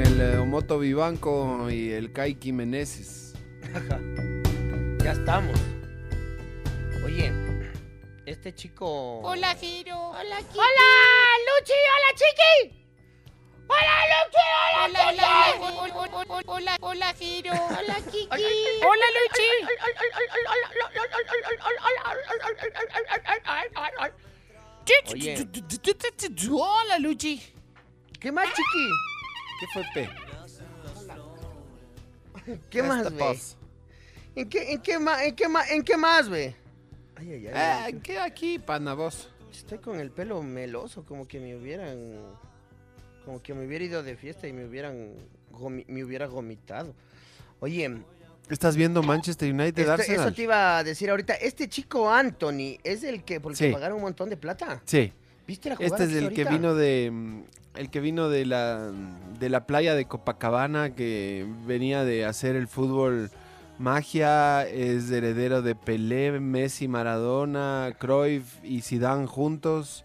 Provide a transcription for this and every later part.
Con el eh, Omoto Vivanco y el Kaiki Meneses. Ya estamos. Oye, este chico. Hola, Giro. Hola, Kiki. Hola, Luchi. Hola, Chiqui. Hola, Luchi. Hola, hola, hola, hola, hola, hola, Giro. Hola, Kiki. Hola, Oye. Luchi. Hola, Luchi. ¿Qué más, chiqui? ¿Qué fue P? ¿Qué más, paz. ¿En qué, en qué más, en qué más, en qué más, ve? Ay, ay, ay. Eh, ¿Qué aquí, pana, vos? Estoy con el pelo meloso, como que me hubieran, como que me hubiera ido de fiesta y me hubieran, gomi- me hubiera vomitado. Oye, ¿Estás viendo Manchester United esto- Arsenal? eso te iba a decir ahorita. Este chico Anthony es el que, porque Sí. pagaron un montón de plata. Sí, ¿Viste la jugada este es que el que vino de mm, el que vino de la de la playa de Copacabana que venía de hacer el fútbol magia, es heredero de Pelé, Messi, Maradona, Cruyff y Zidane juntos.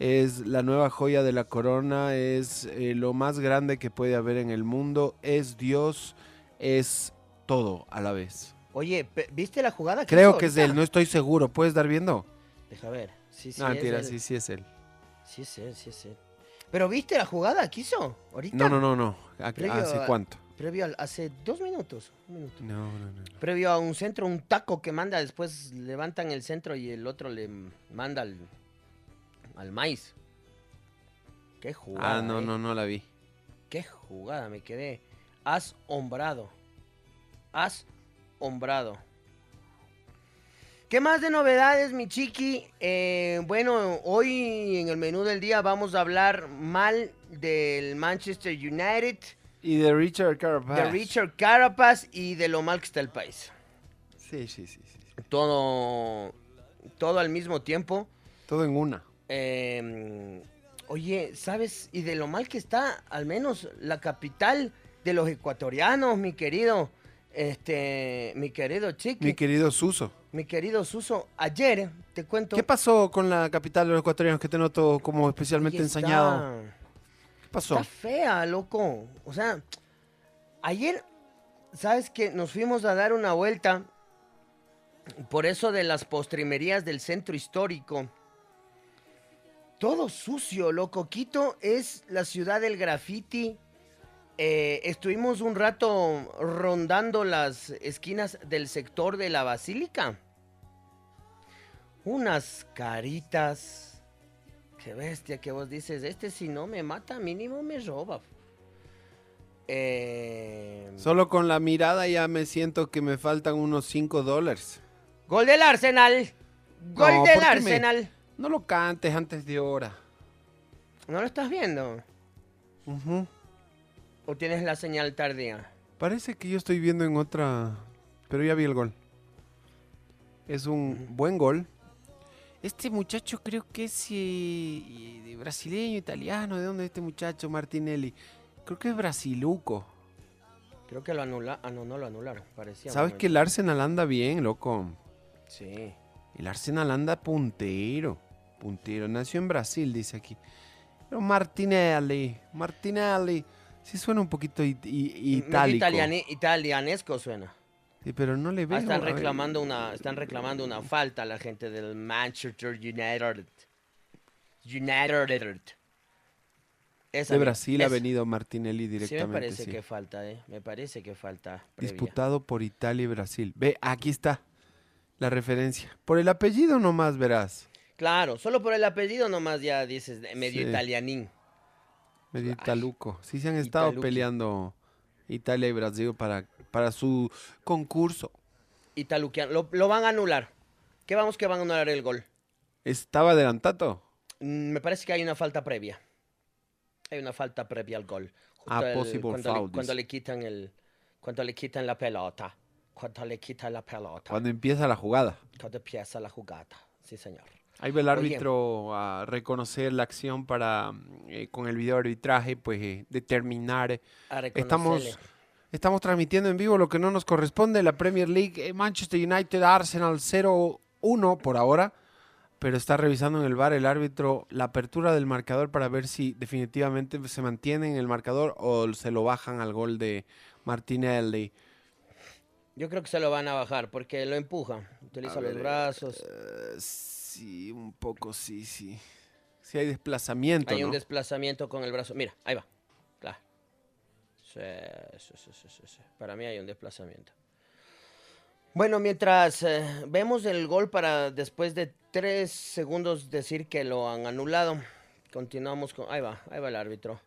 Es la nueva joya de la corona, es eh, lo más grande que puede haber en el mundo, es Dios, es todo a la vez. Oye, ¿viste la jugada? que Creo hizo que es de él, no estoy seguro, ¿puedes dar viendo? Deja ver. Sí, sí, no, es mentira, sí, sí es él. Sí, es él, sí, es él. Pero ¿viste la jugada que hizo ahorita? No, no, no, no. ¿A- Previo ¿Hace a- cuánto? Previo al, hace dos minutos. un minuto. No, no, no. no. Previo a un centro, un taco que manda, después levantan el centro y el otro le manda al, al maíz. Qué jugada. Ah, no, eh. no, no la vi. Qué jugada, me quedé asombrado. Asombrado. ¿Qué más de novedades, mi chiqui? Eh, bueno, hoy en el menú del día vamos a hablar mal del Manchester United, Y de Richard Carapaz. de Richard Carapaz y de lo mal que está el país. Sí, sí, sí, sí. Todo, todo al mismo tiempo. Todo en una. Eh, oye, ¿sabes? Y de lo mal que está, al menos la capital de los ecuatorianos, mi querido, este, mi querido Chiqui, Mi mi, querido Suso. Querido Suso, ayer, te cuento. ¿Qué pasó con la capital de los ecuatorianos que te noto como especialmente está- ensañado? ¿Qué pasó? Está fea, loco. O sea, ayer, ¿sabes que Nos fuimos a dar una vuelta por eso de las postrimerías del centro histórico. Todo sucio, loco. Quito es la ciudad del graffiti. Eh, estuvimos un rato rondando las esquinas del sector de la basílica. Unas caritas. Qué bestia que vos dices. Este si no me mata, mínimo me roba. Eh, Solo con la mirada ya me siento que me faltan unos 5 dólares. Gol del Arsenal. Gol No, del ¿por qué me- Arsenal. No lo cantes antes de hora. ¿No lo estás viendo? Ujú. ¿O tienes la señal tardía? Parece que yo estoy viendo en otra... Pero ya vi el gol. Es un buen gol. Este muchacho creo que es eh, brasileño, italiano. ¿De dónde es este muchacho, Martinelli? Creo que es brasiluco. Creo que lo anularon. Ah, no, no lo anularon. Parecía. ¿Sabes que el. Arsenal anda bien, loco? Sí. El Arsenal anda puntero. Puntero. Nació en Brasil, dice aquí. Pero Martinelli. Martinelli. Sí suena un poquito it- i- Medio itálico. italiani- italianesco suena. Sí, pero no le veo. Ah, están a ver. reclamando una, están reclamando una falta la gente del Manchester United. United. Esa De Brasil ha venido Martinelli Sí, me directamente. parece sí. que falta, ¿eh? Me parece que falta. previa. Disputado por Italia y Brasil. Ve, aquí está la referencia. Por el apellido nomás verás. Claro, solo por el apellido nomás ya dices eh, medio Sí. italianín. Medio italuco. Sí se han estado peleando Italia y Brasil para, para su concurso. Italuquiano. Lo, lo van a anular. ¿Qué vamos que van a anular el gol? ¿Estaba adelantado? Mm, Me parece que hay una falta previa. Hay una falta previa al gol. Justo Ah, el- possible cuando, foul, le, cuando dice. le quitan el, cuando le quitan la pelota. Cuando le quitan la pelota. Cuando empieza la jugada. Cuando empieza la jugada. Sí, señor. Ahí va el Oye. árbitro a reconocer la acción para, eh, con el video arbitraje, pues eh, determinar. A Estamos, estamos transmitiendo en vivo lo que no nos corresponde, la Premier League, eh, Manchester United, Arsenal 0-1 por ahora, pero está revisando en el bar el árbitro la apertura del marcador para ver si definitivamente se mantiene en el marcador o se lo bajan al gol de Martinelli. Yo creo que se lo van a bajar porque lo empuja. Utiliza A los ver, brazos. Eh, sí, un poco, sí, sí. Sí hay desplazamiento, Hay un desplazamiento con el brazo. Mira, ahí va. Claro. Sí, sí, sí. Para mí hay un desplazamiento. Bueno, mientras eh, vemos el gol para después de tres segundos decir que lo han anulado, continuamos con... Ahí va, ahí va el árbitro.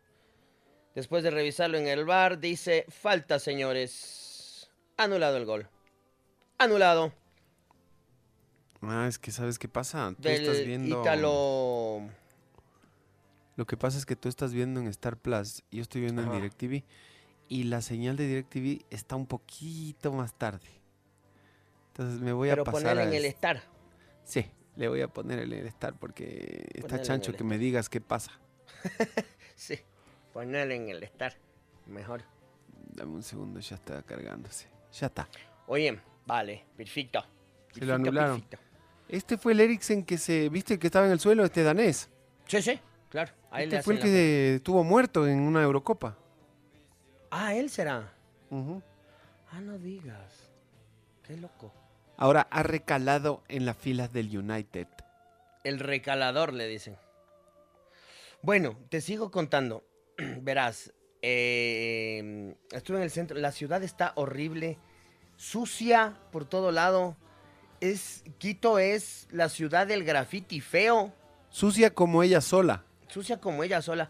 Después de revisarlo en el bar, dice, falta, señores. Anulado el gol. Anulado. Ah, es que sabes qué pasa. Tú Del estás viendo. Lo que pasa es que tú estás viendo en Star Plus yo estoy viendo Ajá. en DirecTV y la señal de DirecTV está un poquito más tarde. Entonces me voy Pero a pasar ponerle a en el estar. Sí, le voy a poner el Star porque está Ponele en chancho que me digas qué pasa. Sí, ponerle en el estar. Mejor. Dame un segundo, ya está cargándose. Ya está. Oye, vale, perfecto. Se lo Perfecto, anularon. perfecto. Este fue el Eriksen que se, viste que estaba en el suelo, este danés. Sí, sí, claro. Ahí le Este fue el que estuvo muerto en una Eurocopa. Ah, él será. Ah, no digas. Qué loco. Ahora ha recalado en las filas del United. El recalador, le dicen. Bueno, te sigo contando. Verás, eh, estuve en el centro. La ciudad está horrible, sucia por todo lado. Es, Quito es la ciudad del graffiti feo. Sucia como ella sola. sucia como ella sola.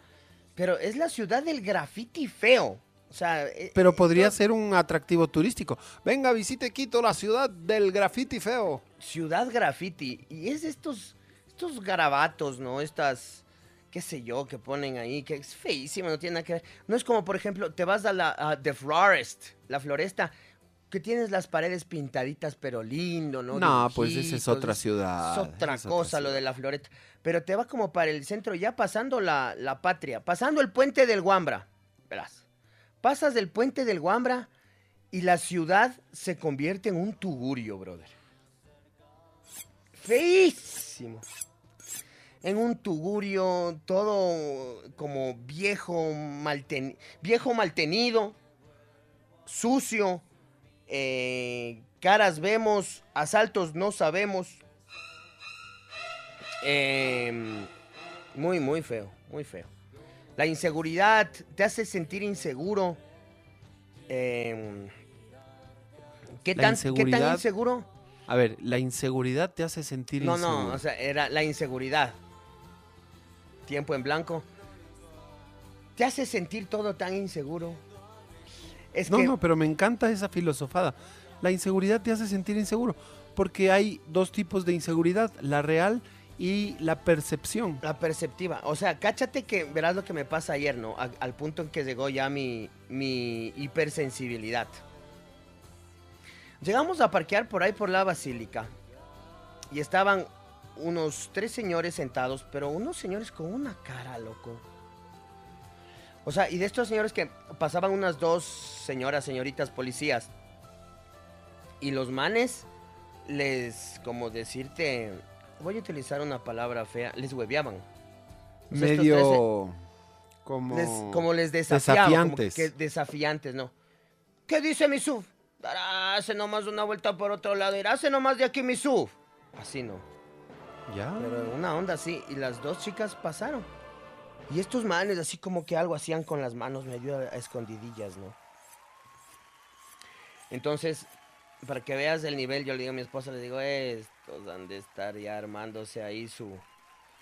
Pero es la ciudad del graffiti feo. O sea, eh, Pero eh, podría ser un atractivo turístico. Venga, visite Quito, la ciudad del graffiti feo. Ciudad graffiti. Y es estos, estos garabatos, ¿no? Estas, qué sé yo, que ponen ahí, que es feísimo, no tiene nada que ver. No es como, por ejemplo, te vas a la a The Florest, la floresta, que tienes las paredes pintaditas, pero lindo, ¿no? No, pues esa es otra ciudad. Es otra cosa lo de la floresta. Pero te va como para el centro, ya pasando la, la patria, pasando el puente del Guambra. Verás. Pasas del puente del Guambra y la ciudad se convierte en un tugurio, brother. Feísimo. En un tugurio, todo como viejo, malten- viejo maltenido, sucio, eh, caras vemos, asaltos no sabemos. Em, muy, muy feo, muy feo. La inseguridad te hace sentir inseguro. Em, ¿qué, tan, ¿Qué tan inseguridad- inseguro? A ver, la inseguridad te hace sentir No, inseguro. no, o sea, era la inseguridad. Tiempo en blanco. Te hace sentir todo tan inseguro. Es no, que no, pero me encanta esa filosofada. La inseguridad te hace sentir inseguro. Porque hay dos tipos de inseguridad, la real y la percepción. la perceptiva. O sea, cáchate que verás lo que me pasa ayer, ¿no? A- al punto en que llegó ya mi, mi hipersensibilidad. Llegamos a parquear por ahí por la basílica. Y estaban unos tres señores sentados, pero unos señores con una cara, loco. O sea, y de estos señores que pasaban unas dos señoras, señoritas policías. Y los manes les, como decirte, voy a utilizar una palabra fea, les hueveaban. O sea, Medio como... les- como les desafiaban. como desafiantes. que desafiantes, ¿no? ¿Qué dice mi sub? Hace nomás una vuelta por otro lado, irá, hace nomás de aquí mi sub. Así no. Ya. Pero una onda así. Y las dos chicas pasaron. Y estos manes así como que algo hacían con las manos medio a, a escondidillas, ¿no? Entonces, para que veas el nivel, yo le digo a mi esposa, le digo, estos han de estar ya armándose ahí su,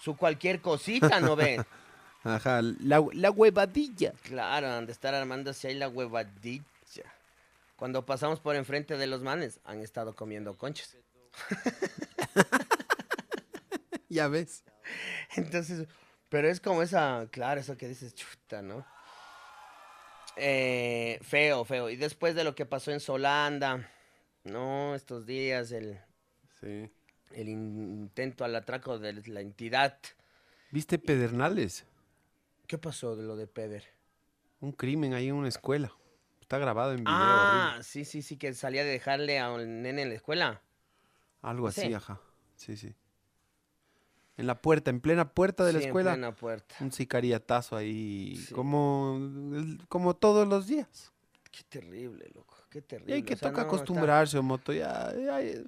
su cualquier cosita, ¿no ven? Ajá, la, la huevadilla. Claro, han de estar armándose ahí la huevadilla. Cuando pasamos por enfrente de los manes, han estado comiendo conchas. Ya ves. Entonces, Pero es como esa, claro, eso que dices, chuta, ¿no? Eh, feo, feo. Y después de lo que pasó en Solanda, ¿no? Estos días, el, Sí. el intento al atraco de la entidad. ¿Viste Pedernales? ¿Qué pasó de lo de Peder? Un crimen ahí en una escuela. Está grabado en video. Ah, horrible. sí, sí, sí, que salía de dejarle a un nene en la escuela. Algo así, sí. ajá. Sí, sí. En la puerta, en plena puerta de la Sí, en escuela. plena puerta. Un sicariatazo ahí, Sí. como, como todos los días. Qué terrible, loco, qué Y terrible. hay que o sea, toca no, está- acostumbrarse, Moto. Ya, ya, ya.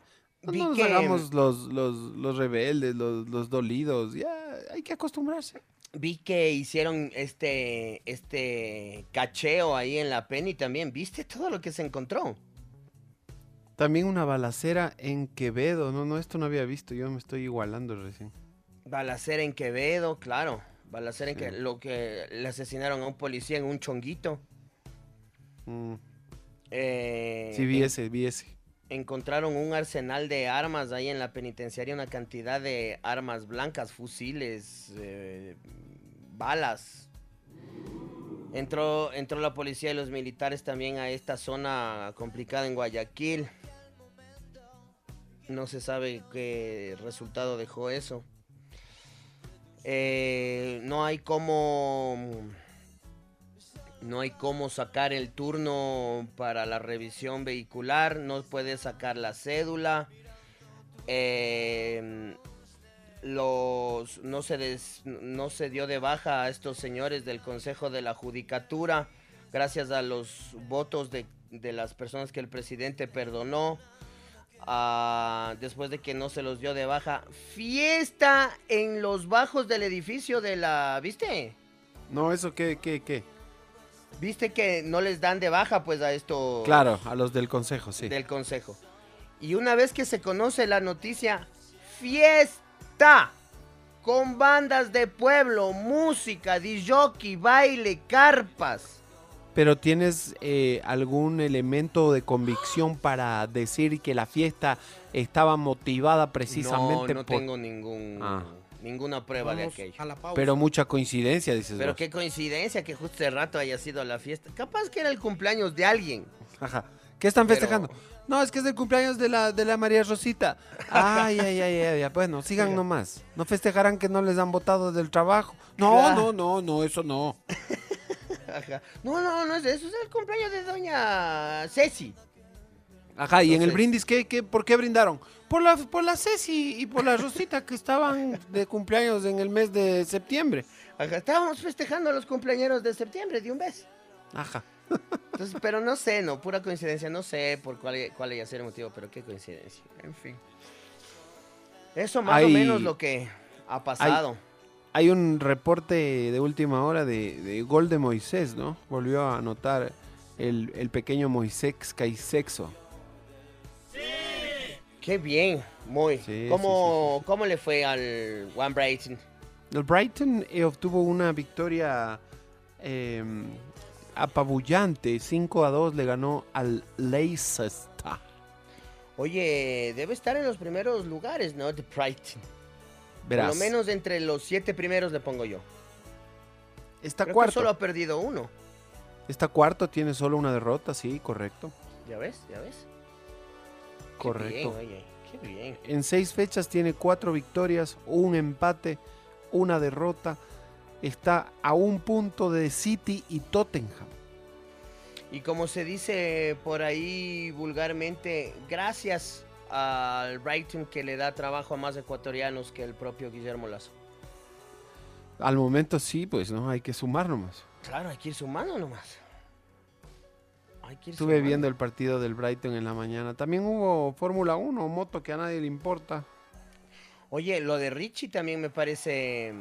No Vi nos que- hagamos los, los, los rebeldes, los, los dolidos. Ya, hay que acostumbrarse. Vi que hicieron este, este cacheo ahí en la Penny también. ¿Viste todo lo que se encontró? También una balacera en Quevedo. No, no, esto no había visto. Yo me estoy igualando recién. Balacera en Quevedo, claro. Balacera en que lo que le asesinaron a un policía en un chonguito. Mm, Eh, Sí, vi en- ese, vi ese. encontraron un arsenal de armas ahí en la penitenciaria, una cantidad de armas blancas, fusiles, eh, balas. Entró, entró la policía y los militares también a esta zona complicada en Guayaquil. No se sabe qué resultado dejó eso. Eh, no hay cómo no hay cómo sacar el turno para la revisión vehicular, no puede sacar la cédula. eh, los, no, se des- no se dio de baja a estos señores del Consejo de la Judicatura gracias a los votos de, de las personas que el presidente perdonó. Ah, después de que no se los dio de baja. Fiesta en los bajos del edificio de la... ¿Viste? No, eso qué, qué, qué. Viste que no les dan de baja pues a esto Claro, a los del consejo, sí. del consejo. Y una vez que se conoce la noticia, fiesta con bandas de pueblo, música, disjockey, baile, carpas. Pero tienes eh, algún elemento de convicción para decir que la fiesta estaba motivada precisamente no, no por... tengo ningún Ah. ninguna prueba de aquello. a la pausa. Pero mucha coincidencia, dices Pero vos. qué coincidencia que justo ese rato haya sido la fiesta. Capaz que era el cumpleaños de alguien. Ajá. ¿Qué están Pero- festejando? No, es que es el cumpleaños de la, de la María Rosita. Ay, ay, ay, ay, ay. Bueno, sigan nomás. No festejarán que no les han votado del trabajo. No, Claro. no, no, no, eso no. No, no, no es eso, es el cumpleaños de doña Ceci. Ajá, y en el brindis, ¿qué, qué, por qué brindaron? Por la, por la Ceci y por la Rosita que estaban de cumpleaños en el mes de septiembre. Ajá, estábamos festejando los cumpleaños de septiembre de un mes. Ajá. Entonces, pero no sé, no, pura coincidencia, no sé por cuál, cuál haya sido el motivo, pero qué coincidencia. En fin. Eso más o menos lo que ha pasado. Hay un reporte de última hora de, de gol de Moisés, ¿no? Volvió a anotar el, el pequeño Moisés Caisexo. Qué bien, muy. Sí, ¿Cómo, ¿Cómo le fue al One Brighton? El Brighton eh, obtuvo una victoria eh, apabullante. 5 a 2 le ganó al Leicester. Oye, debe estar en los primeros lugares, ¿no? De Brighton. Verás, Por lo menos entre los siete primeros le pongo yo. está Creo que cuarto. solo ha perdido uno. Está cuarto, tiene solo una derrota, sí, correcto. ¿Ya ves? ¿Ya ves? Qué Correcto. bien, oye, qué bien. En seis fechas tiene cuatro victorias, un empate, una derrota. Está a un punto de City y Tottenham. Y como se dice por ahí vulgarmente, gracias al Brighton que le da trabajo a más ecuatorianos que el propio Guillermo Lazo. Al momento sí, pues no, hay que sumar nomás. Claro, hay que ir sumando nomás. Hay que ir Estuve sumando. viendo el partido del Brighton en la mañana. También hubo Fórmula 1, moto que a nadie le importa. Oye, lo de Richie también me parece...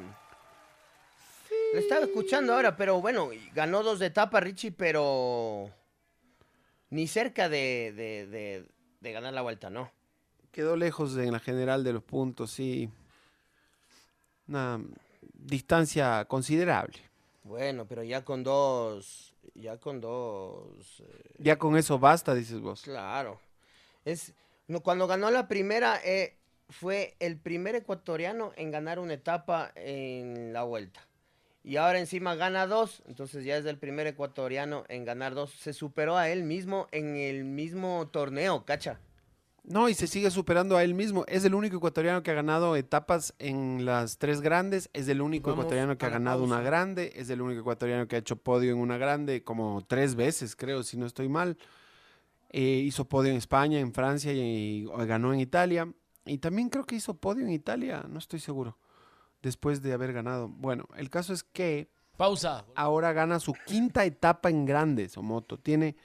Lo estaba escuchando ahora, pero bueno, ganó dos etapas Richie, pero ni cerca de, de- de- de ganar la vuelta, ¿no? Quedó lejos en la general de los puntos, sí. Una distancia considerable. Bueno, pero ya con dos, ya con dos, eh, Ya con eso basta, dices vos. claro. Es, no, cuando ganó la primera, eh, fue el primer ecuatoriano en ganar una etapa en la vuelta. Y ahora encima gana dos, entonces ya es el primer ecuatoriano en ganar dos. Se superó a él mismo en el mismo torneo, cacha. No, y se sigue superando a él mismo. Es el único ecuatoriano que ha ganado etapas en las tres grandes. Es el único Vamos ecuatoriano que ha ganado una grande. Es el único ecuatoriano que ha hecho podio en una grande como tres veces, creo, si no estoy mal. Eh, hizo podio en España, en Francia y, y ganó en Italia. Y también creo que hizo podio en Italia, no estoy seguro, después de haber ganado. Bueno, el caso es que Pausa. ahora gana su quinta etapa en grandes, Omoto. Tiene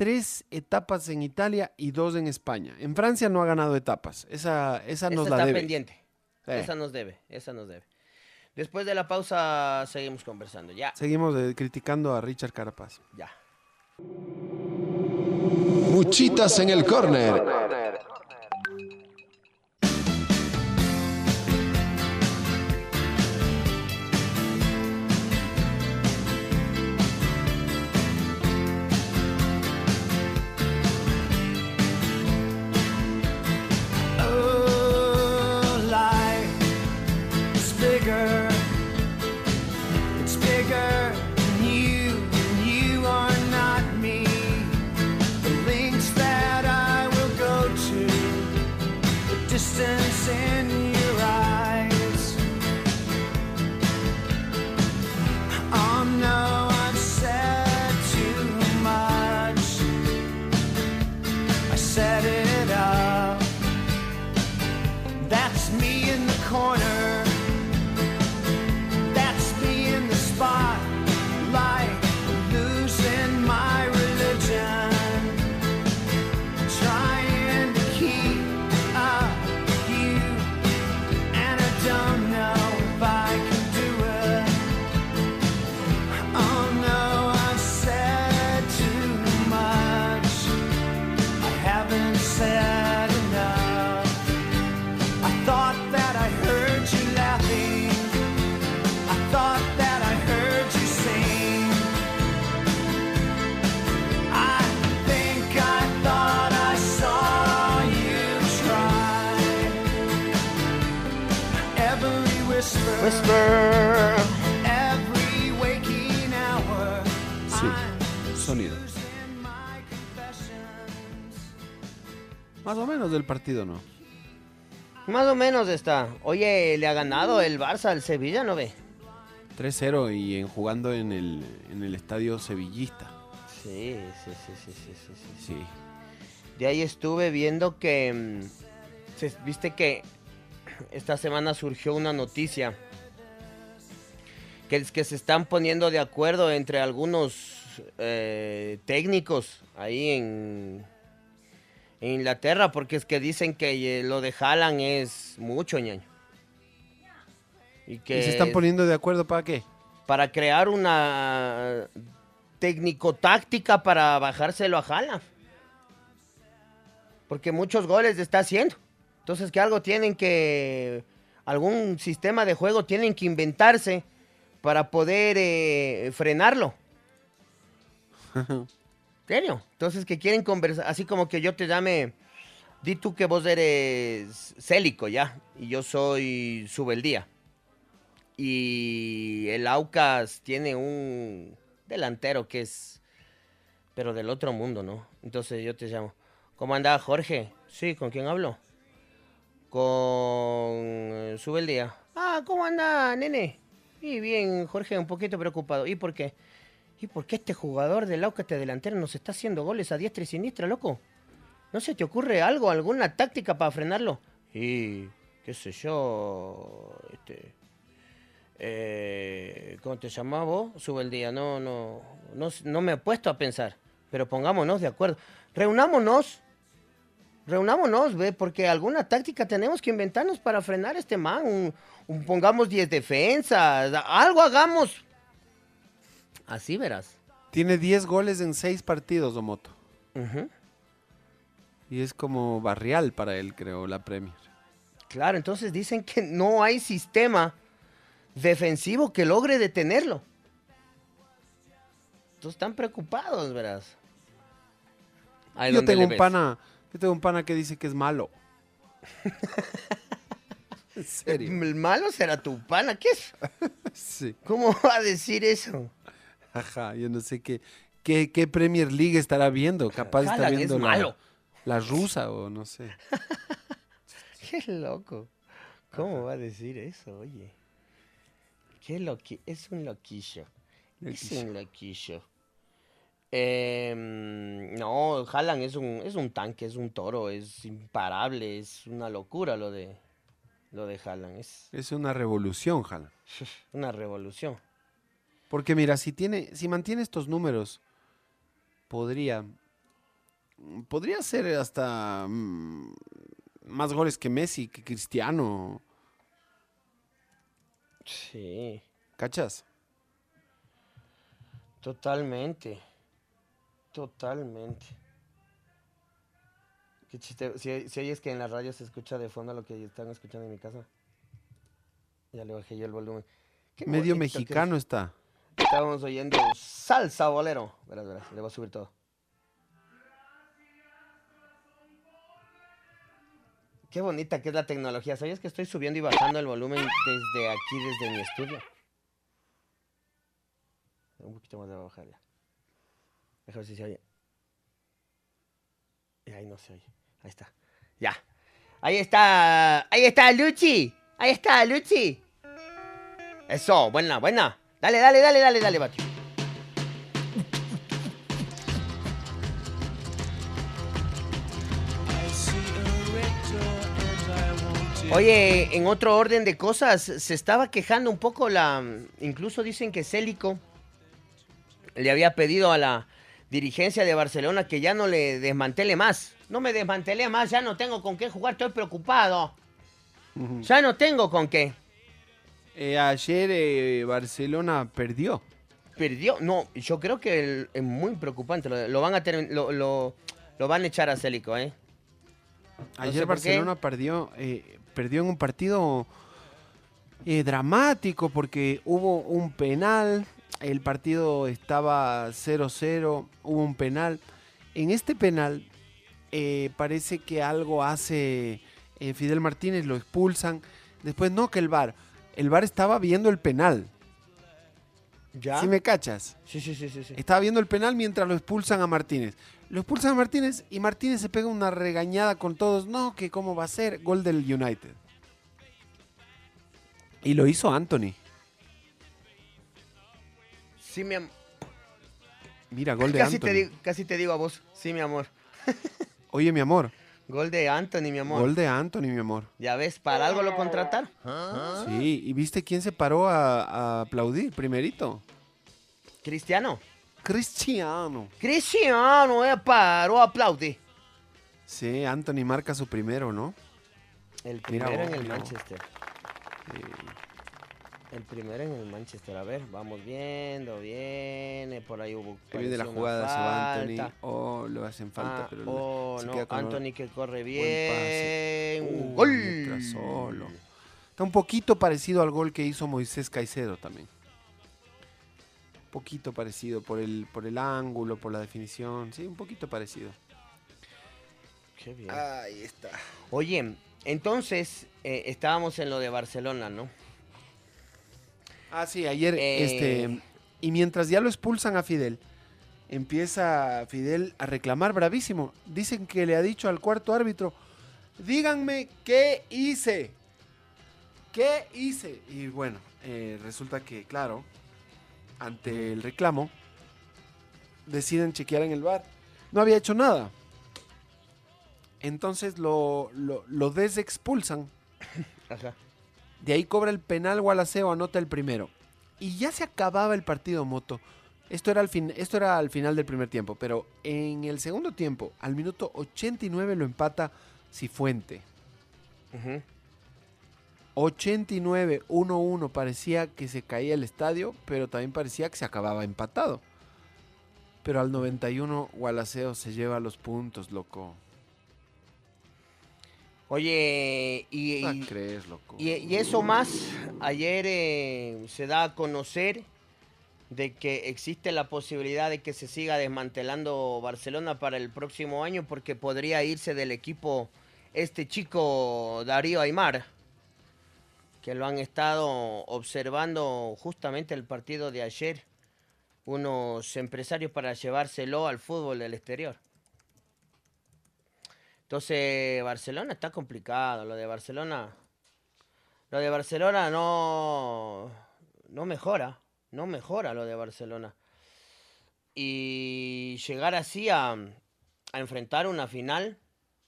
tres etapas en Italia y dos en España. En Francia no ha ganado etapas. Esa, esa nos Esta la está debe. pendiente. Sí. Esa nos debe, esa nos debe. Después de la pausa seguimos conversando. Ya, Seguimos eh, criticando a Richard Carapaz. ya. Muchitas en el córner. Sí, sonido. Más o menos del partido, ¿no? Más o menos está. Oye, le ha ganado el Barça al Sevilla, ¿no ve? 3-0 y en, jugando en el, en el estadio sevillista. Sí, sí, sí, sí, sí, sí, sí. Sí. De ahí estuve viendo que, mm, viste que esta semana surgió una noticia que es que se están poniendo de acuerdo entre algunos eh, técnicos ahí en, en Inglaterra, porque es que dicen que eh, lo de Haaland es mucho ñaño. Y que ¿Y se están poniendo de acuerdo para qué? para crear una técnico-táctica para bajárselo a Haaland. Porque muchos goles está haciendo. Entonces que algo tienen que, algún sistema de juego tienen que inventarse para poder eh, frenarlo. ¿En serio? Entonces que quieren conversar, así como que yo te llame, di tú que vos eres Célico ya, y yo soy Subeldía. Y el Aucas tiene un delantero que es, pero del otro mundo, ¿no? Entonces yo te llamo. ¿Cómo anda Jorge? Sí, ¿con quién hablo? Con eh, Subeldía. Ah, ¿cómo anda, nene? Y bien, Jorge, un poquito preocupado. ¿Y por qué? ¿Y por qué este jugador del Aucas de delantero nos está haciendo goles a diestra y siniestra, loco? ¿No se te ocurre algo, alguna táctica para frenarlo? Y, qué sé yo, este... Eh, ¿Cómo te llamás vos? Sube el día. No, no, no, no me he puesto a pensar. Pero pongámonos de acuerdo. Reunámonos. Reunámonos, ve, porque alguna táctica tenemos que inventarnos para frenar este man. Pongamos 10 defensas. Algo hagamos. Así verás. Tiene 10 goles en 6 partidos, Omoto. Y es como barrial para él, creo, la Premier. Claro, entonces dicen que no hay sistema defensivo que logre detenerlo. Entonces están preocupados, verás. Ahí Yo tengo un ves. pana, yo tengo un pana que dice que es malo. En serio. El malo será tu pana. ¿Qué es? Sí. ¿Cómo va a decir eso? Ajá, yo no sé qué, qué, qué Premier League estará viendo. Capaz está es viendo la, malo. la rusa o no sé. Qué loco. ¿Cómo va a decir eso, oye? Qué loqui... Es un loquillo. Es un loquillo. Em, no, Haaland es un, es un tanque, es un toro, es imparable, es una locura lo de lo de Haaland. Es Es una revolución, Jala. una revolución. Porque mira, si tiene, si mantiene estos números, podría, podría ser hasta mm, más goles que Messi, que Cristiano, Sí, ¿cachas? totalmente. Totalmente. Qué chiste. Si, si oyes que en la radio se escucha de fondo lo que están escuchando en mi casa. Ya le bajé yo el volumen. Qué Medio es. mexicano está. Estábamos oyendo salsa bolero. Verás, verás, le voy a subir todo. Qué bonita que es la tecnología. ¿Sabías que estoy subiendo y bajando el volumen desde aquí, desde mi estudio? Un poquito más de bajar ya. Déjame ver si se oye. Y ahí no se oye. Ahí está. Ya. Ahí está. Ahí está, Luchi. Ahí está, Luchi. Eso, buena, buena. Dale, dale, dale, dale, dale, Bati. Oye, en otro orden de cosas, se estaba quejando un poco la... Incluso dicen que Célico le había pedido a la dirigencia de Barcelona que ya no le desmantele más. No me desmantele más, ya no tengo con qué jugar, estoy preocupado. Ya no tengo con qué. Eh, ayer eh, Barcelona perdió. Perdió. No, yo creo que el- es muy preocupante. Lo, lo van a lo, lo- lo van a echar a Célico, ¿eh? Ayer sé. Barcelona perdió, eh, perdió en un partido dramático porque hubo un penal, el partido estaba 0-0, hubo un penal. En este penal eh, parece que algo hace eh, Fidel Martínez, lo expulsan. Después no que el VAR, el VAR estaba viendo el penal. ¿Ya? ¿Sí me cachas? Sí, sí, sí, sí. sí. Estaba viendo el penal mientras lo expulsan a Martínez. Lo expulsan a Martínez y Martínez se pega una regañada con todos. No, que cómo va a ser. Gol del United. Y lo hizo Anthony. Sí, mi amor. Mira, gol de Casi Anthony. te, digo, casi te digo a vos. Sí, mi amor. Oye, mi amor. Gol de Anthony, mi amor. Gol de Anthony, mi amor. Ya ves, para algo lo contratar. Sí, ¿y viste quién se paró a, a aplaudir primerito? Cristiano. Cristiano. Cristiano, eh, paró, aplaude. Sí, Anthony marca su primero, ¿no? El primero en el mira vos. El primero en el Manchester. A ver, vamos viendo, viene. Por ahí hubo. Ahí viene la jugada, se va. Anthony. Oh, lo hacen falta, Ah, pero oh, se no, queda con Anthony que corre buen pase. bien. Uh, ¡Gol! solo. Está un poquito parecido al gol que hizo Moisés Caicedo también. Un poquito parecido por el, por el ángulo, por la definición. Sí, un poquito parecido. Qué bien. Ahí está. Oye, entonces eh, estábamos en lo de Barcelona, ¿no? Ah, sí, ayer, Eh. este. Y mientras ya lo expulsan a Fidel, empieza Fidel a reclamar bravísimo. Dicen que le ha dicho al cuarto árbitro: Díganme qué hice. ¿Qué hice? Y bueno, eh, resulta que, claro, ante el reclamo, deciden chequear en el bar. No había hecho nada. Entonces lo, lo, lo desexpulsan. Ajá. De ahí cobra el penal Gualaceo, anota el primero. Y ya se acababa el partido Moto. Esto era, al fin, esto era al final del primer tiempo, pero en el segundo tiempo, al minuto 89 lo empata Cifuente. Ujú. 89, 1-1, parecía que se caía el estadio, pero también parecía que se acababa empatado. Pero al 91 Gualaceo se lleva los puntos, loco. Oye, y, No y- crees, loco. y- y eso más, ayer eh, se da a conocer de que existe la posibilidad de que se siga desmantelando Barcelona para el próximo año porque podría irse del equipo este chico Darío Aymar, que lo han estado observando justamente el partido de ayer, unos empresarios para llevárselo al fútbol del exterior. Entonces, Barcelona está complicado, lo de Barcelona. Lo de Barcelona no, no mejora, no mejora lo de Barcelona. Y llegar así a, a enfrentar una final,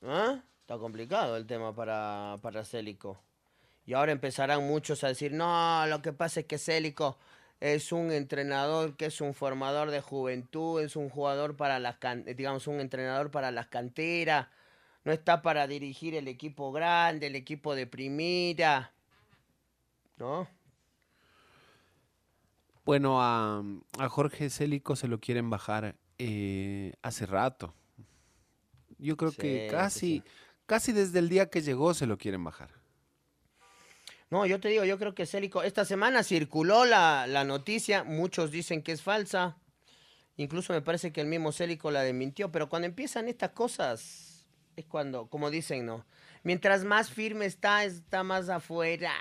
¿ah? está complicado el tema para, para Célico. Y ahora empezarán muchos a decir, no, lo que pasa es que Célico es un entrenador que es un formador de juventud, es un jugador para las, digamos, un entrenador para las canteras, no está para dirigir el equipo grande, el equipo de primera, ¿no? Bueno, a, a Jorge Célico se lo quieren bajar eh, hace rato. Yo creo Sí, que casi, sí. casi desde el día que llegó se lo quieren bajar. No, yo te digo, yo creo que Célico, esta semana circuló la, la noticia, muchos dicen que es falsa, incluso me parece que el mismo Célico la desmintió, pero cuando empiezan estas cosas, es cuando, como dicen, ¿no? Mientras más firme está, está más afuera.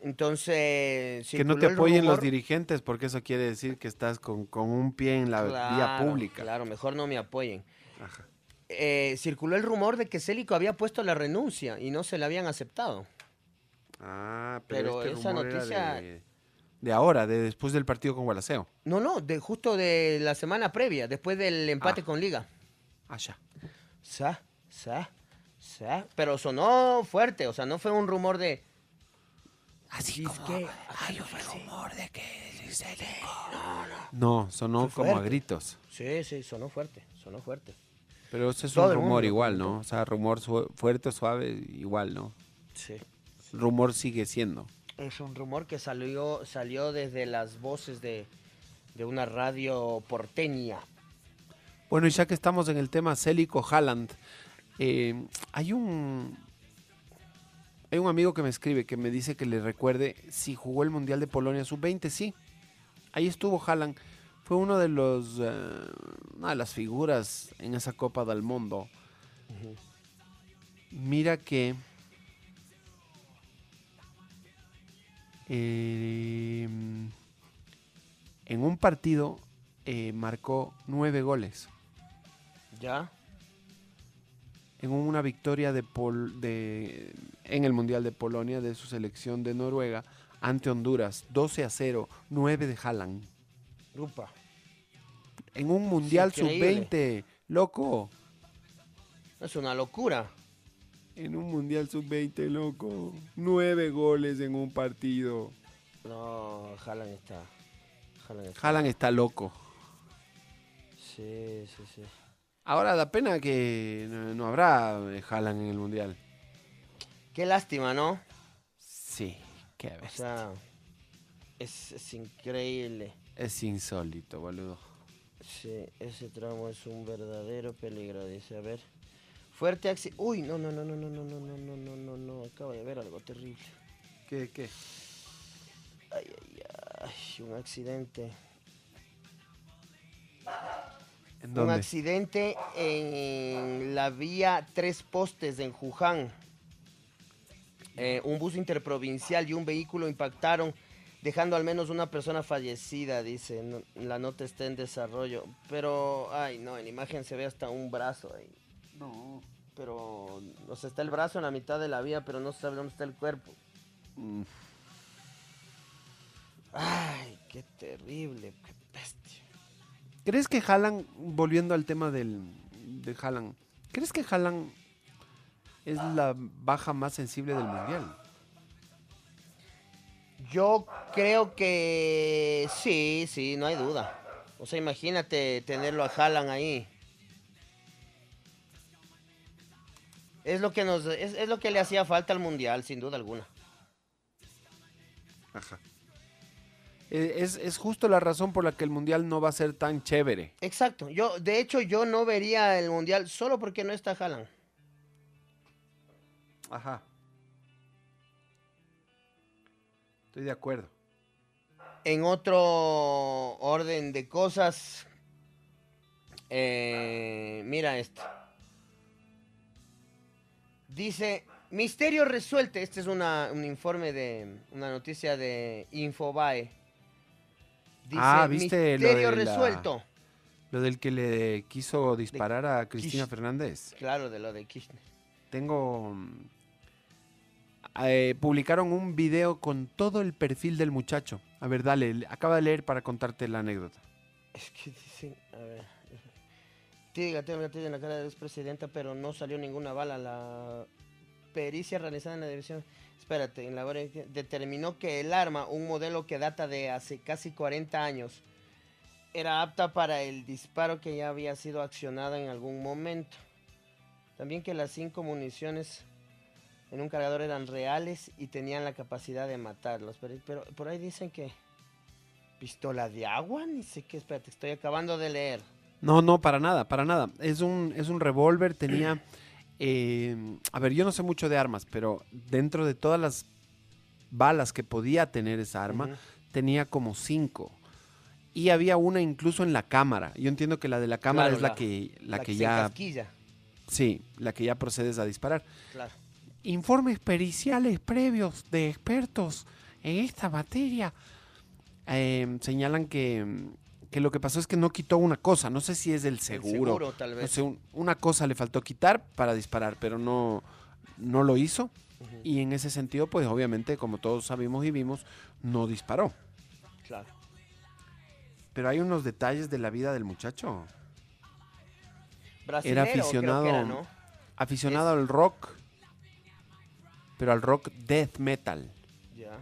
Entonces, Que no te apoyen los dirigentes porque eso quiere decir que estás con, con un pie en la vía Claro, pública. Claro, mejor no me apoyen. Ajá. Eh, circuló el rumor de que Célico había puesto la renuncia y no se la habían aceptado. Ah, pero, Pero este esa rumor era noticia- de, de ahora, de después del partido con Gualaceo. No, no, de justo de la semana previa, después del empate Ah. con Liga. Ah, ya. Sa, sa, sa. Pero sonó fuerte, o sea, no fue un rumor de. Así "Dice que- hay un rumor de que No, sonó Fue como a gritos. Sí, sí, sonó fuerte, sonó fuerte. Pero ese es Todo un rumor igual. ¿no? O sea, rumor su- fuerte o suave, igual, ¿no? Sí. Rumor sigue siendo. Es un rumor que salió, salió desde las voces de, de una radio porteña. Bueno, y ya que estamos en el tema Célico Haaland, eh, hay un hay un amigo que me escribe que me dice que le recuerde si jugó el Mundial de Polonia sub-20, sí. Ahí estuvo Haaland. Fue uno de los eh, una de las figuras en esa Copa del Mundo. Mira que eh, en un partido eh, marcó nueve goles. ¿Ya? en una victoria de Pol- de, en el Mundial de Polonia de su selección de Noruega ante Honduras, 12 a 0, 9 de Haaland. Rupa. En un Mundial increíble. sub-20, loco. Es una locura. En un Mundial sub-20, loco. 9 goles en un partido. No, Haaland está. Haaland está. Haaland está loco. Sí, sí, sí. Ahora da pena que no, no habrá eh, Haaland en el Mundial. Qué lástima, ¿no? Sí, qué O bestia. sea, es, es increíble. Es insólito, boludo. Sí, ese tramo es un verdadero peligro, dice. A ver. Fuerte accidente. Uy, no, no, no, no, no, no, no, no, no, no, no, no. Acabo de ver algo terrible. ¿Qué, qué? Ay, ay, ay. Un accidente. ¿En Un accidente en la vía Tres Postes en Juján. Eh, un bus interprovincial y un vehículo impactaron, dejando al menos una persona fallecida, dice. No- la nota está en desarrollo. Pero, ay, no, en la imagen se ve hasta un brazo ahí. No. Pero, o sea, está el brazo en la mitad de la vía, pero no se sabe dónde está el cuerpo. Mm. Ay, qué terrible, qué. ¿Crees que Haaland, volviendo al tema del, de Haaland, ¿crees que Haaland es la baja más sensible del mundial? Yo creo que sí, sí, no hay duda. O sea, imagínate tenerlo a Haaland ahí. Es lo que nos es, es lo que le hacía falta al mundial, sin duda alguna. Ajá. Eh, Es, es justo la razón por la que el mundial no va a ser tan chévere. Exacto. Yo, de hecho, yo no vería el mundial solo porque no está Haaland. Ajá. Estoy de acuerdo. En otro orden de cosas, eh, mira esto. Dice, misterio resuelto. Este es una- un informe de una noticia de Infobae. Dice, Ah, ¿viste lo misterio la- resuelto. Lo del que le quiso disparar a Cristina Fernández. Claro, de lo de Kirchner. Tengo... mm, eh, publicaron un video con todo el perfil del muchacho. A ver, dale, le- acaba de leer para contarte la anécdota. Es que dicen, a ver. Tiene en la cara de la expresidenta, pero no salió ninguna bala. La pericia realizada en la división. Espérate, en la determinó que el arma, un modelo que data de hace casi 40 años, era apta para el disparo que ya había sido accionada en algún momento. También que las cinco municiones en un cargador eran reales y tenían la capacidad de matarlos. Pero, pero por ahí dicen que pistola de agua, ni sé qué. Espérate, estoy acabando de leer. No, no, para nada, para nada. Es un, es un revólver, tenía... eh, a ver, yo no sé mucho de armas, pero dentro de todas las balas que podía tener esa arma, tenía como cinco. Y había una incluso en la cámara. Yo entiendo que la de la cámara Claro, es la, la- que, la, que se ya... encasquilla, Sí, la que ya procedes a disparar. claro. Informes periciales previos de expertos en esta materia eh, señalan que, que lo que pasó es que no quitó una cosa. No sé si es el El seguro. seguro, tal No vez. sé, un- una cosa le faltó quitar para disparar, pero no, no lo hizo. Y en ese sentido, pues obviamente, como todos sabemos y vimos, no disparó. Claro. Pero hay unos detalles de la vida del muchacho. Brasilero, creo que aficionado- era, ¿no? Aficionado al rock, pero al rock death metal. Ya.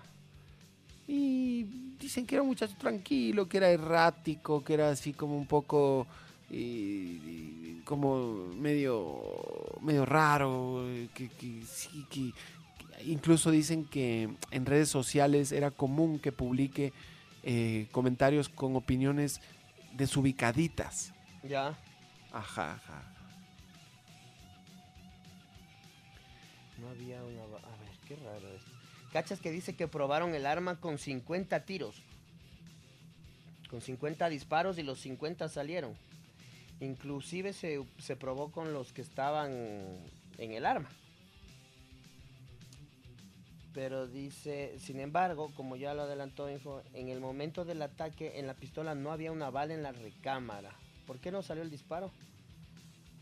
Y dicen que era un muchacho tranquilo, que era errático, que era así como un poco y- y como medio medio raro, eh, que, que sí que que incluso dicen que en redes sociales era común que publique eh, comentarios con opiniones desubicaditas. Ya. Ajá, ajá. No había una... Cachas que dice que probaron el arma con 50 tiros. Con 50 disparos y los 50 salieron. Inclusive se, se probó con los que estaban en el arma. Pero dice, sin embargo, como ya lo adelantó Info, en el momento del ataque en la pistola no había una bala en la recámara. ¿Por qué no salió el disparo?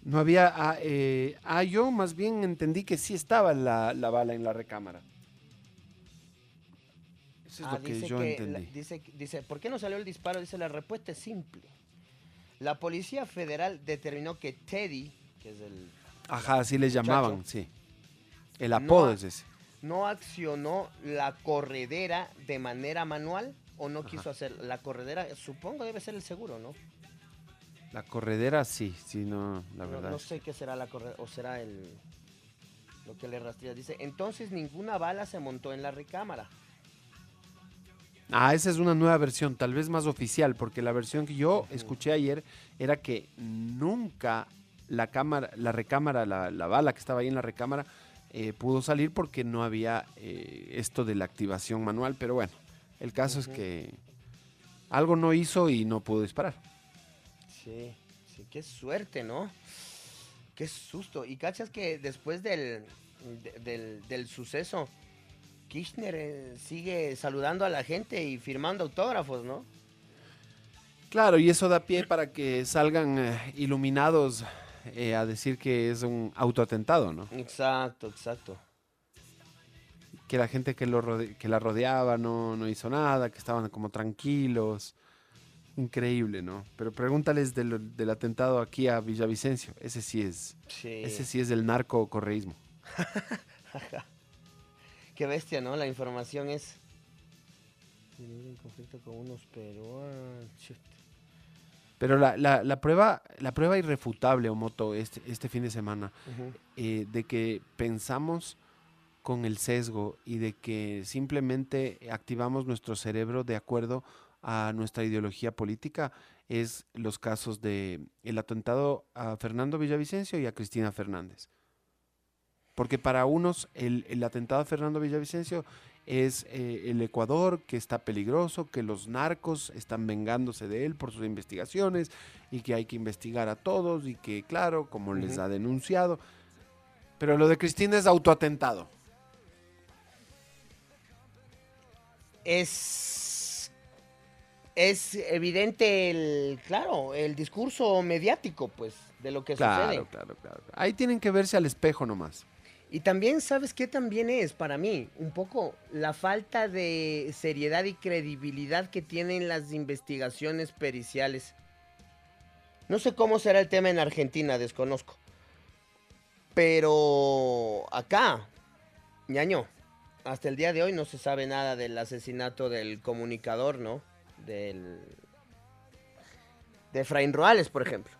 No había. Ah, eh, ah, yo más bien entendí que sí estaba la, la bala en la recámara. Eso es Ah, lo que dice yo que la- entendí. dice, dice, ¿por qué no salió el disparo? Dice, la respuesta es simple. La Policía Federal determinó que Teddy, que es el... Ajá, así muchacho. llamaban, sí. El apodo es ese. no accionó la corredera de manera manual o no Ajá. quiso hacer la corredera, supongo debe ser el seguro, ¿no? La corredera, sí, sí, no, la No, verdad. no sé qué será la corredera o será el lo que le rastrea. Dice, entonces ninguna bala se montó en la recámara. Ah, esa es una nueva versión, tal vez más oficial, porque la versión que yo escuché ayer era que nunca la cámara, la recámara, la, la bala que estaba ahí en la recámara, eh, pudo salir porque no había eh, esto de la activación manual. Pero bueno, el caso es que algo no hizo y no pudo disparar. Sí, sí, qué suerte, ¿no? Qué susto. Y cachas que después del, de- del, del suceso, Kirchner eh, sigue saludando a la gente y firmando autógrafos, ¿no? Claro, y eso da pie para que salgan eh, iluminados eh, a decir que es un autoatentado, ¿no? Exacto, exacto. Que la gente que, lo rode- que la rodeaba no, no hizo nada, que estaban como tranquilos. Increíble, ¿no? Pero pregúntales del, del atentado aquí a Villavicencio. Ese sí es, Sí. ese sí es del narco correísmo. Qué bestia, ¿no? La información es... En conflicto con unos peruanos. Pero la, la- la prueba, la prueba irrefutable, Omoto, este, este fin de semana, eh, de que pensamos con el sesgo y de que simplemente activamos nuestro cerebro de acuerdo a nuestra ideología política es los casos de el atentado a Fernando Villavicencio y a Cristina Fernández. Porque para unos el, el atentado a Fernando Villavicencio es eh, el Ecuador que está peligroso, que los narcos están vengándose de él por sus investigaciones y que hay que investigar a todos y que claro, como les ha denunciado, Pero lo de Cristina es autoatentado. Es. Es evidente el. Claro, el discurso mediático, pues, de lo que Claro, sucede. claro, claro. Ahí tienen que verse al espejo nomás. Y también, ¿sabes qué también es para mí? Un poco la falta de seriedad y credibilidad que tienen las investigaciones periciales. No sé cómo será el tema en Argentina, desconozco. Pero acá, ñaño, hasta el día de hoy no se sabe nada del asesinato del comunicador, ¿no? Del... De Efraín Roales, por ejemplo.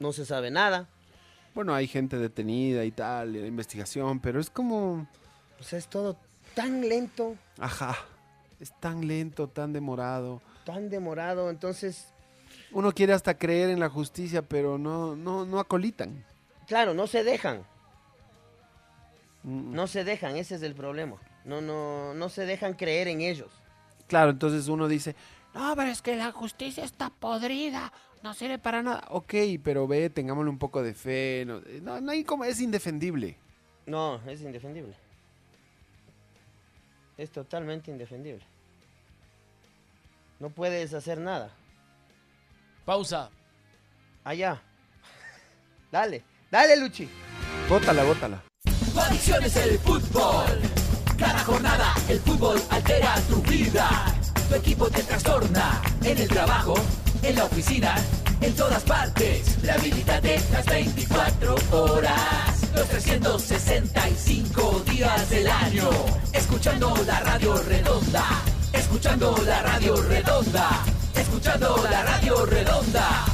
No se sabe nada. Bueno, hay gente detenida y tal, y la investigación, pero es como, O sea, es todo tan lento. ajá, es tan lento, tan demorado. tan demorado, entonces, Uno quiere hasta creer en la justicia, pero no, no, no acolitan. claro, no se dejan, Mm, no se dejan, ese es el problema. No, no, no se dejan creer en ellos. Claro, entonces uno dice, No, pero es que la justicia está podrida. No sirve para nada. ok, pero ve, tengámosle un poco de fe. No, no, no hay como, es indefendible. No, es indefendible. Es totalmente indefendible. No puedes hacer nada. Pausa. Allá. Dale, dale, Luchi. Bótala, bótala. Tu adicción es el fútbol. Cada jornada el fútbol altera tu vida. Tu equipo te trastorna en el trabajo, en la oficina, en todas partes. Rehabilítate las 24 horas, los 365 días del año. Escuchando la radio redonda. Escuchando la radio redonda. Escuchando la radio redonda.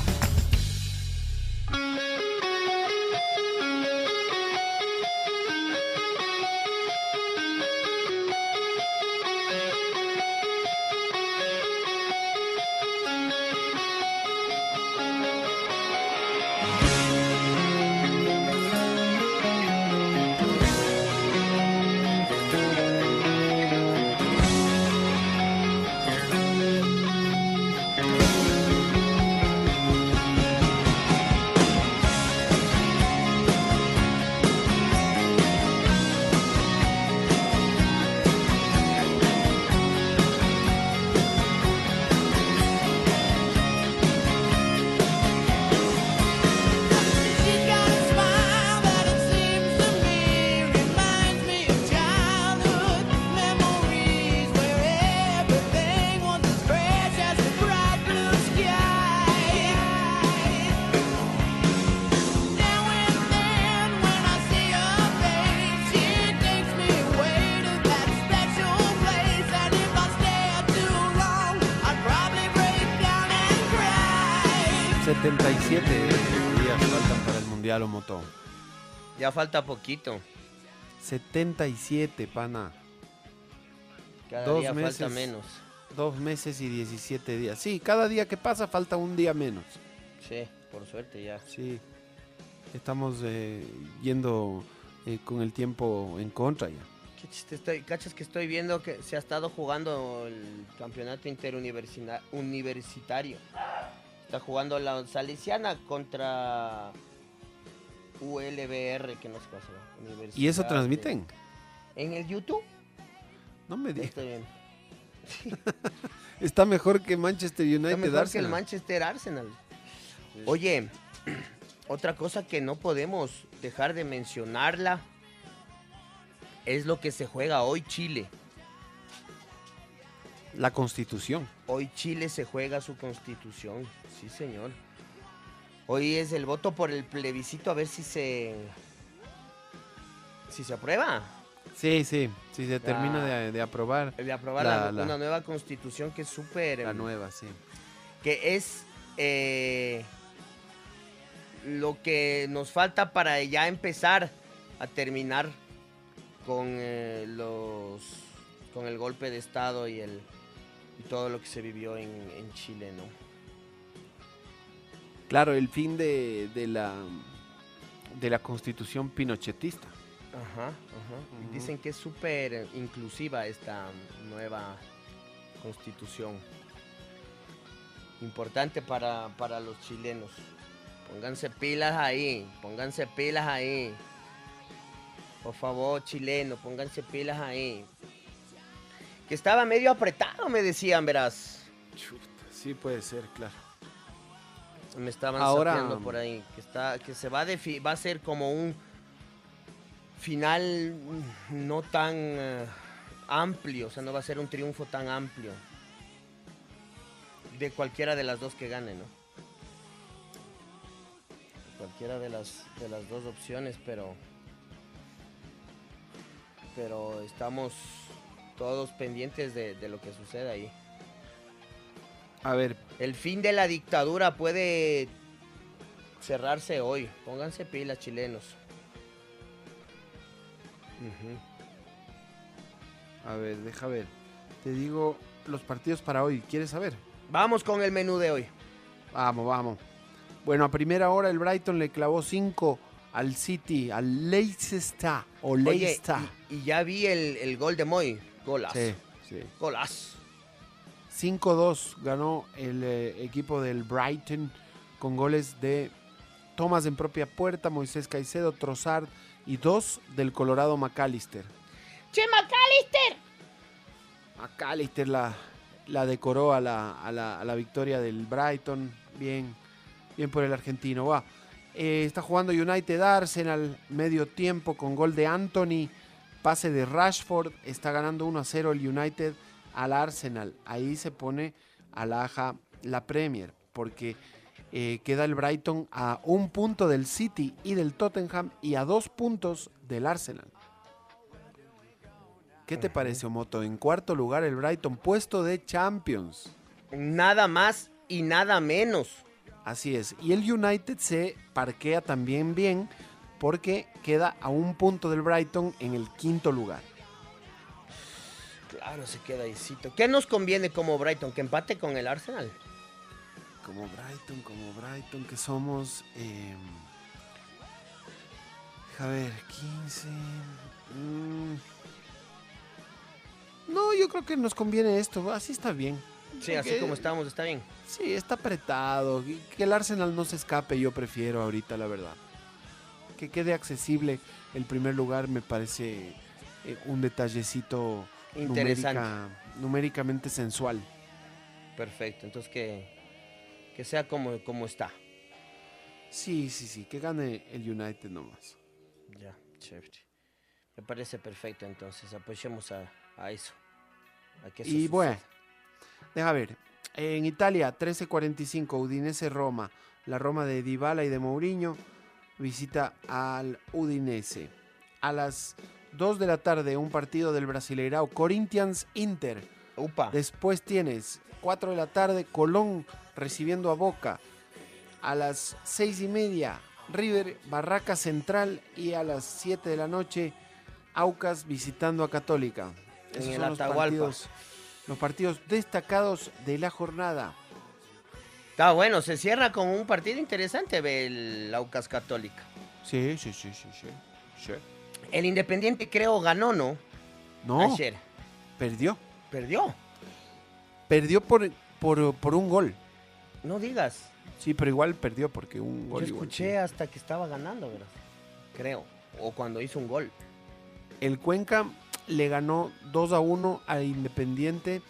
Para el Mundial o moto. Ya falta poquito. 77, pana. Cada Dos día meses. falta menos. Dos meses y 17 días. Sí, cada día que pasa falta un día menos. Sí, por suerte ya. Sí. Estamos eh, yendo eh, con el tiempo en contra ya. Qué chiste estoy, cachas que estoy viendo que se ha estado jugando el campeonato interuniversitario. Universitario. Está jugando la Salesiana contra ULBR, que no sé. ¿Y eso transmiten? de- En el YouTube. No me digas. Estoy viendo. Está mejor que Manchester United. Está mejor que el. Manchester Arsenal. Oye, otra cosa que no podemos dejar de mencionarla es lo que se juega hoy Chile. La constitución. Hoy Chile se juega su constitución, sí señor. Hoy es el voto por el plebiscito a ver si se si se aprueba. Sí, sí. Si se termina La- de, de aprobar De aprobar La- la- la- una nueva constitución que es súper la em, nueva, sí. que es eh, lo que nos falta para ya empezar a terminar con eh, los con el golpe de estado y el y todo lo que se vivió en, en Chile, ¿no? Claro, el fin de, de la de la constitución pinochetista. Ajá, ajá. Dicen que es súper inclusiva esta nueva constitución. Importante para, para los chilenos. Pónganse pilas ahí, pónganse pilas ahí. Por favor, chileno, pónganse pilas ahí. Que estaba medio apretado, me decían, verás. Chuta, sí puede ser, claro. Me estaban Ahora- sapeando por ahí. Que, está, que se va a, defi- va a ser como un final mm, no tan eh, amplio. O sea, no va a ser un triunfo tan amplio. De cualquiera de las dos que gane, ¿no? Cualquiera de las, de las dos opciones, pero... Pero estamos todos pendientes de, de lo que suceda ahí. A ver, El fin de la dictadura puede cerrarse hoy. Pónganse pilas, chilenos. A ver, deja ver. Te digo los partidos para hoy. ¿Quieres saber? Vamos con el menú de hoy. Vamos, vamos. Bueno, a primera hora el Brighton le clavó 5 al City, al Leicester o Oye, Leicester. y, y ya vi el, el gol de Moy. Golas. Sí, sí. Golas. 5-2 ganó el eh, equipo del Brighton con goles de Thomas en propia puerta, Moisés Caicedo, Trossard y dos del Colorado McAllister. ¡Che, McAllister! McAllister la, la decoró a la, a la- a la victoria del Brighton. Bien, bien por el argentino. Va. Eh, está jugando United Arsenal medio tiempo con gol de Anthony, pase de Rashford. Está ganando 1 a 0 el United al Arsenal. Ahí se pone a la aja la Premier porque eh, queda el Brighton a un punto del City y del Tottenham y a dos puntos del Arsenal. ¿Qué te parece, Omoto? En cuarto lugar el Brighton, puesto de Champions. Nada más y nada menos. Así es. Y el United se parquea también bien porque queda a un punto del Brighton en el quinto lugar. Claro, se queda ahícito. ¿Qué nos conviene como Brighton? ¿Que empate con el Arsenal? Como Brighton, como Brighton, que somos... eh, a ver, 15... mm. No, yo creo que nos conviene esto. Así está bien. Sí, así como estamos, está bien. Sí, está apretado. Que el Arsenal no se escape, yo prefiero ahorita, la verdad. Que quede accesible el primer lugar me parece eh, un detallecito Interesante. numérica- numéricamente sensual. Perfecto. Entonces que, que sea como, como está. Sí, sí, sí, que gane el United nomás. Ya, chévere. Me parece perfecto, entonces apoyemos a, a eso. A que eso Y suceda. bueno, deja ver. En Italia, 13:45, Udinese Roma. La Roma de Dybala y de Mourinho visita al Udinese. A las 2 de la tarde, un partido del Brasileirao Corinthians Inter. Upa. Después tienes 4 de la tarde, Colón recibiendo a Boca. A las 6 y media, River Barraca Central. Y a las 7 de la noche, Aucas visitando a Católica. En el son los partidos, los partidos destacados de la jornada. Está bueno, se cierra con un partido interesante, el Aucas Católica. Sí, sí, sí, sí, sí. sí. El Independiente creo ganó, ¿no? No, Ayer. perdió. Perdió. Perdió por, por, por un gol. No digas. Sí, pero igual perdió porque un Yo gol. igual, escuché hasta que estaba ganando, ¿verdad? Creo. O cuando hizo un gol. El Cuenca le ganó 2 a 1 al Independiente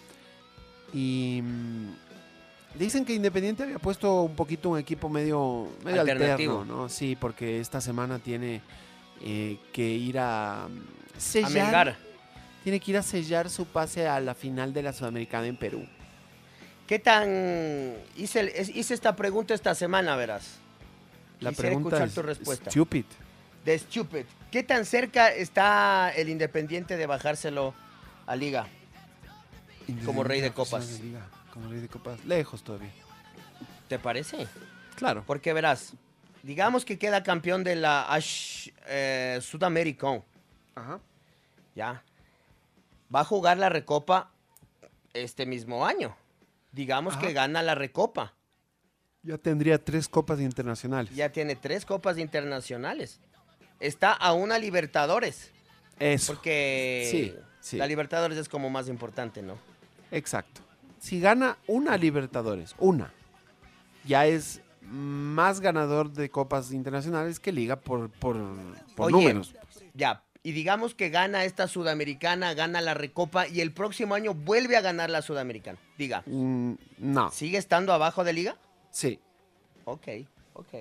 y mm, dicen que Independiente había puesto un poquito un equipo medio, medio Alternativo. alterno, ¿no? Sí, porque esta semana tiene eh, que ir a mm, A sellar, Melgar. tiene que ir a sellar su pase a la final de la Sudamericana en Perú. ¿Qué tan... Hice, hice esta pregunta esta semana, verás. La Quisiera pregunta escuchar es tu respuesta. stupid. De Stupid. ¿Qué tan cerca está el Independiente de bajárselo a Liga? Como rey de copas. Como rey de copas. Lejos todavía. ¿Te parece? Claro. Porque verás, digamos que queda campeón de la Ash, eh, Sudamericana. Ajá. Ya. Va a jugar la Recopa este mismo año. Digamos Ajá. que gana la Recopa. Ya tendría tres copas internacionales. Ya tiene tres copas internacionales. Está a una Libertadores. Eso. Porque Sí, sí. la Libertadores es como más importante, ¿no? Exacto. Si gana una Libertadores, una, ya es más ganador de copas internacionales que liga por, por, por Oye, números. Ya, y digamos que gana esta sudamericana, gana la recopa y el próximo año vuelve a ganar la sudamericana. Diga, Mm, no, ¿sigue estando abajo de liga? sí. Ok, ok.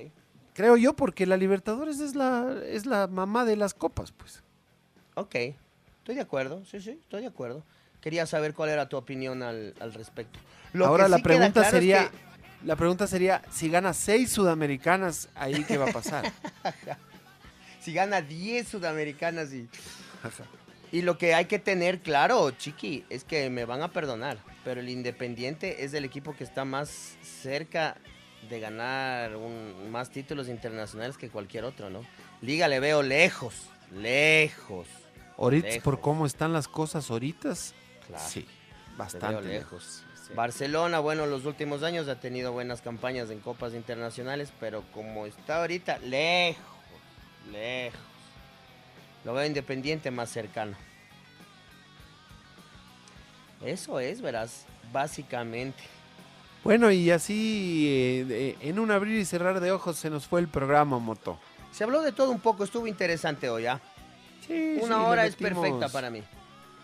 Creo yo porque la Libertadores es la, es la mamá de las copas, pues. Ok, estoy de acuerdo, sí, sí, estoy de acuerdo. Quería saber cuál era tu opinión al, al respecto. Lo Ahora la sí pregunta claro es sería, que- la pregunta sería, si gana seis sudamericanas, ahí qué va a pasar. si gana 10 sudamericanas y... Y lo que hay que tener claro, Chiqui, es que me van a perdonar, pero el Independiente es el equipo que está más cerca de ganar un- más títulos internacionales que cualquier otro, ¿no? Liga le veo lejos, lejos. Ahorita, por cómo están las cosas ahoritas, Claro. sí, bastante lejos. lejos. Sí. Barcelona, bueno, los últimos años ha tenido buenas campañas en copas internacionales, pero como está ahorita, lejos, lejos. Lo veo independiente más cercano. Eso es, verás, básicamente. Bueno, y así, eh, en un abrir y cerrar de ojos, se nos fue el programa, Moto. Se habló de todo un poco, estuvo interesante hoy, ¿ah? Sí, Una sí, hora es perfecta para mí.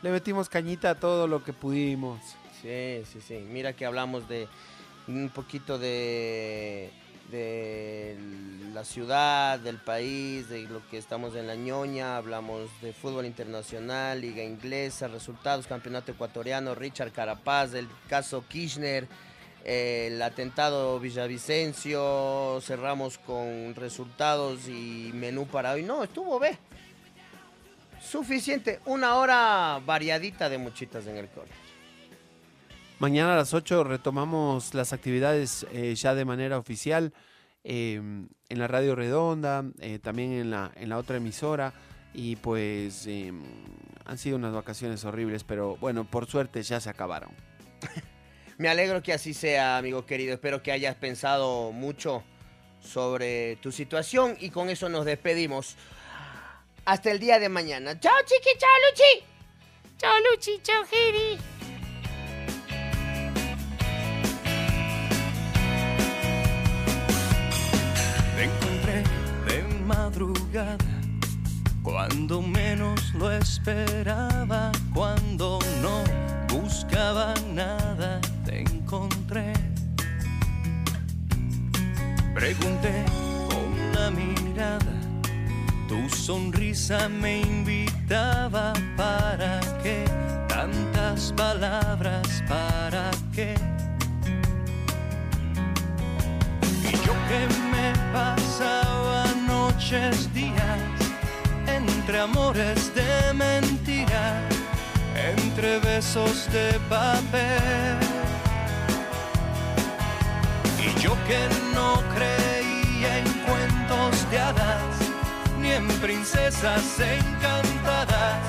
Le metimos cañita a todo lo que pudimos. Sí, sí, sí. Mira que hablamos de un poquito de, la ciudad, del país, de lo que estamos en la ñoña. Hablamos de fútbol internacional, liga inglesa, resultados, campeonato ecuatoriano, Richard Carapaz, el caso Kirchner, eh, el atentado Villavicencio. Cerramos con resultados y menú para hoy. No, estuvo B. Suficiente. Una hora variadita de muchitas en el cole. Mañana a las 8 retomamos las actividades eh, ya de manera oficial eh, en la Radio Redonda, eh, también en la, en la otra emisora. Y pues eh, han sido unas vacaciones horribles, pero bueno, por suerte ya se acabaron. Me alegro que así sea, amigo querido. Espero que hayas pensado mucho sobre tu situación y con eso nos despedimos. Hasta el día de mañana. ¡Chao, chiqui! ¡Chao, Luchi! ¡Chao, Luchi! ¡Chao, Heidi! Madrugada, cuando menos lo esperaba, cuando no buscaba nada, te encontré. Pregunté con la mirada, tu sonrisa me invitaba, ¿para qué? Tantas palabras, ¿para qué? Amores de mentira, entre besos de papel. Y yo que no creía en cuentos de hadas, ni en princesas encantadas,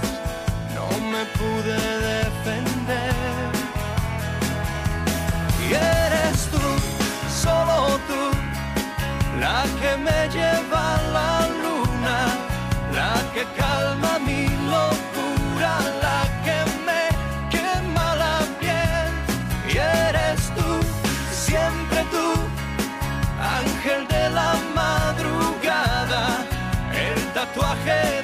no me pude defender. Y eres tú, solo tú, la que me lleva a la la que calma mi locura, la que me quema la piel. Y eres tú, siempre tú, ángel de la madrugada, el tatuaje